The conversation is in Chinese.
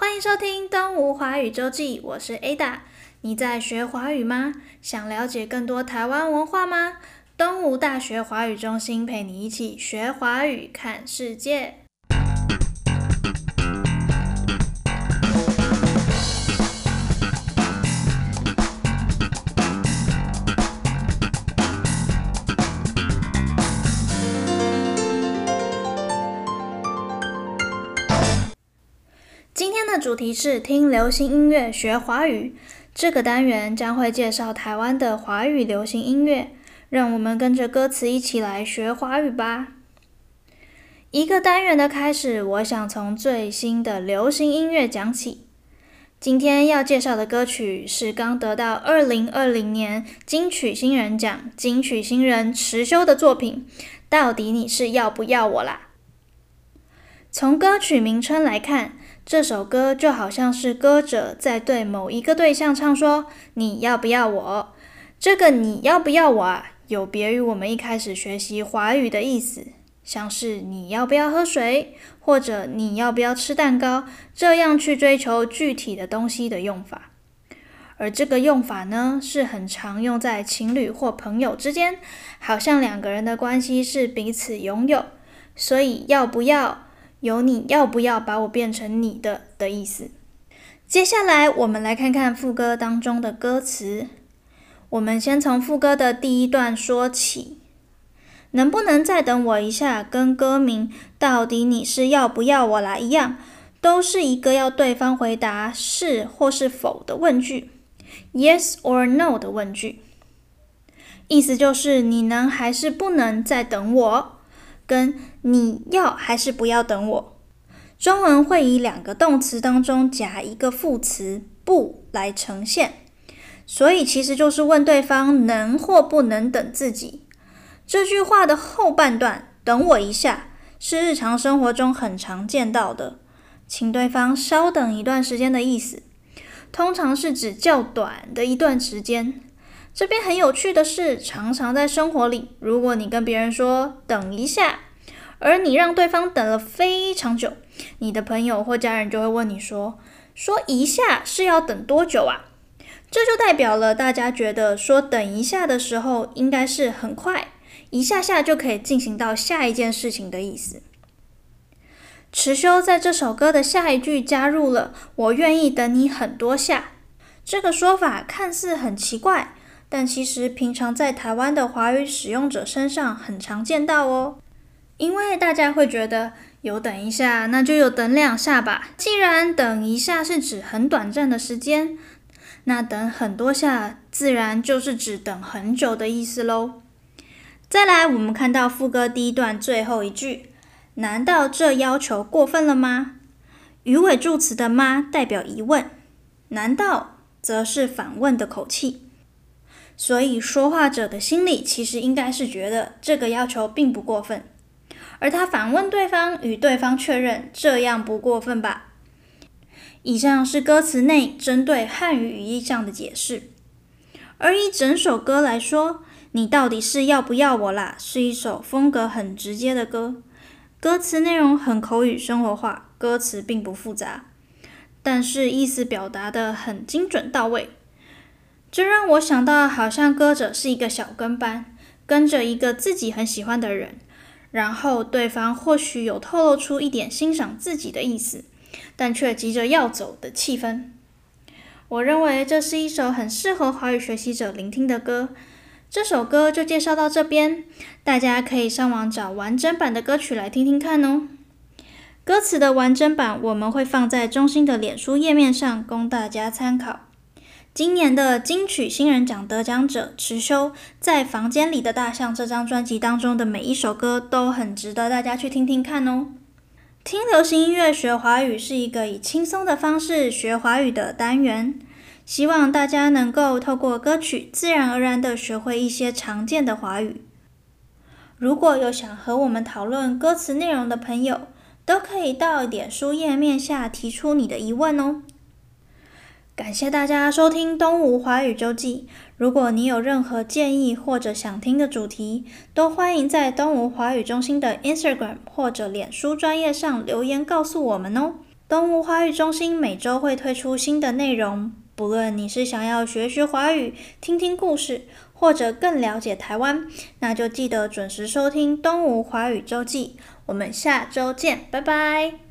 欢迎收听东吴华语周记，我是 Ada。你在学华语吗？想了解更多台湾文化吗？东吴大学华语中心陪你一起学华语，看世界。的主题是听流行音乐学华语。这个单元将会介绍台湾的华语流行音乐，让我们跟着歌词一起来学华语吧。一个单元的开始，我想从最新的流行音乐讲起。今天要介绍的歌曲是刚得到二零二零年金曲新人奖金曲新人持修的作品。到底你是要不要我啦？从歌曲名称来看，这首歌就好像是歌者在对某一个对象唱说：“你要不要我？”这个“你要不要我”啊，有别于我们一开始学习华语的意思，像是“你要不要喝水”或者“你要不要吃蛋糕”这样去追求具体的东西的用法。而这个用法呢，是很常用在情侣或朋友之间，好像两个人的关系是彼此拥有，所以要不要？有你要不要把我变成你的的意思。接下来，我们来看看副歌当中的歌词。我们先从副歌的第一段说起。能不能再等我一下？跟歌名“到底你是要不要我来”一样，都是一个要对方回答是或是否的问句，yes or no 的问句。意思就是你能还是不能再等我？跟你要还是不要等我？中文会以两个动词当中夹一个副词不来呈现，所以其实就是问对方能或不能等自己。这句话的后半段“等我一下”是日常生活中很常见到的，请对方稍等一段时间的意思，通常是指较短的一段时间。这边很有趣的是，常常在生活里，如果你跟别人说“等一下”，而你让对方等了非常久，你的朋友或家人就会问你说：“说一下是要等多久啊？”这就代表了大家觉得说“等一下”的时候，应该是很快，一下下就可以进行到下一件事情的意思。持修在这首歌的下一句加入了“我愿意等你很多下”，这个说法看似很奇怪。但其实平常在台湾的华语使用者身上很常见到哦，因为大家会觉得有等一下，那就有等两下吧。既然等一下是指很短暂的时间，那等很多下自然就是指等很久的意思喽。再来，我们看到副歌第一段最后一句，难道这要求过分了吗？语尾助词的吗代表疑问，难道则是反问的口气。所以，说话者的心里其实应该是觉得这个要求并不过分，而他反问对方，与对方确认这样不过分吧。以上是歌词内针对汉语语义上的解释。而以整首歌来说，你到底是要不要我啦？是一首风格很直接的歌，歌词内容很口语生活化，歌词并不复杂，但是意思表达得很精准到位。这让我想到，好像歌者是一个小跟班，跟着一个自己很喜欢的人，然后对方或许有透露出一点欣赏自己的意思，但却急着要走的气氛。我认为这是一首很适合华语学习者聆听的歌。这首歌就介绍到这边，大家可以上网找完整版的歌曲来听听看哦。歌词的完整版我们会放在中心的脸书页面上，供大家参考。今年的金曲新人奖得奖者池修，在《房间里的大象》这张专辑当中的每一首歌都很值得大家去听听看哦。听流行音乐学华语是一个以轻松的方式学华语的单元，希望大家能够透过歌曲自然而然地学会一些常见的华语。如果有想和我们讨论歌词内容的朋友，都可以到脸书页面下提出你的疑问哦。感谢大家收听东吴华语周记。如果你有任何建议或者想听的主题，都欢迎在东吴华语中心的 Instagram 或者脸书专页上留言告诉我们哦。东吴华语中心每周会推出新的内容，不论你是想要学学华语、听听故事，或者更了解台湾，那就记得准时收听东吴华语周记。我们下周见，拜拜。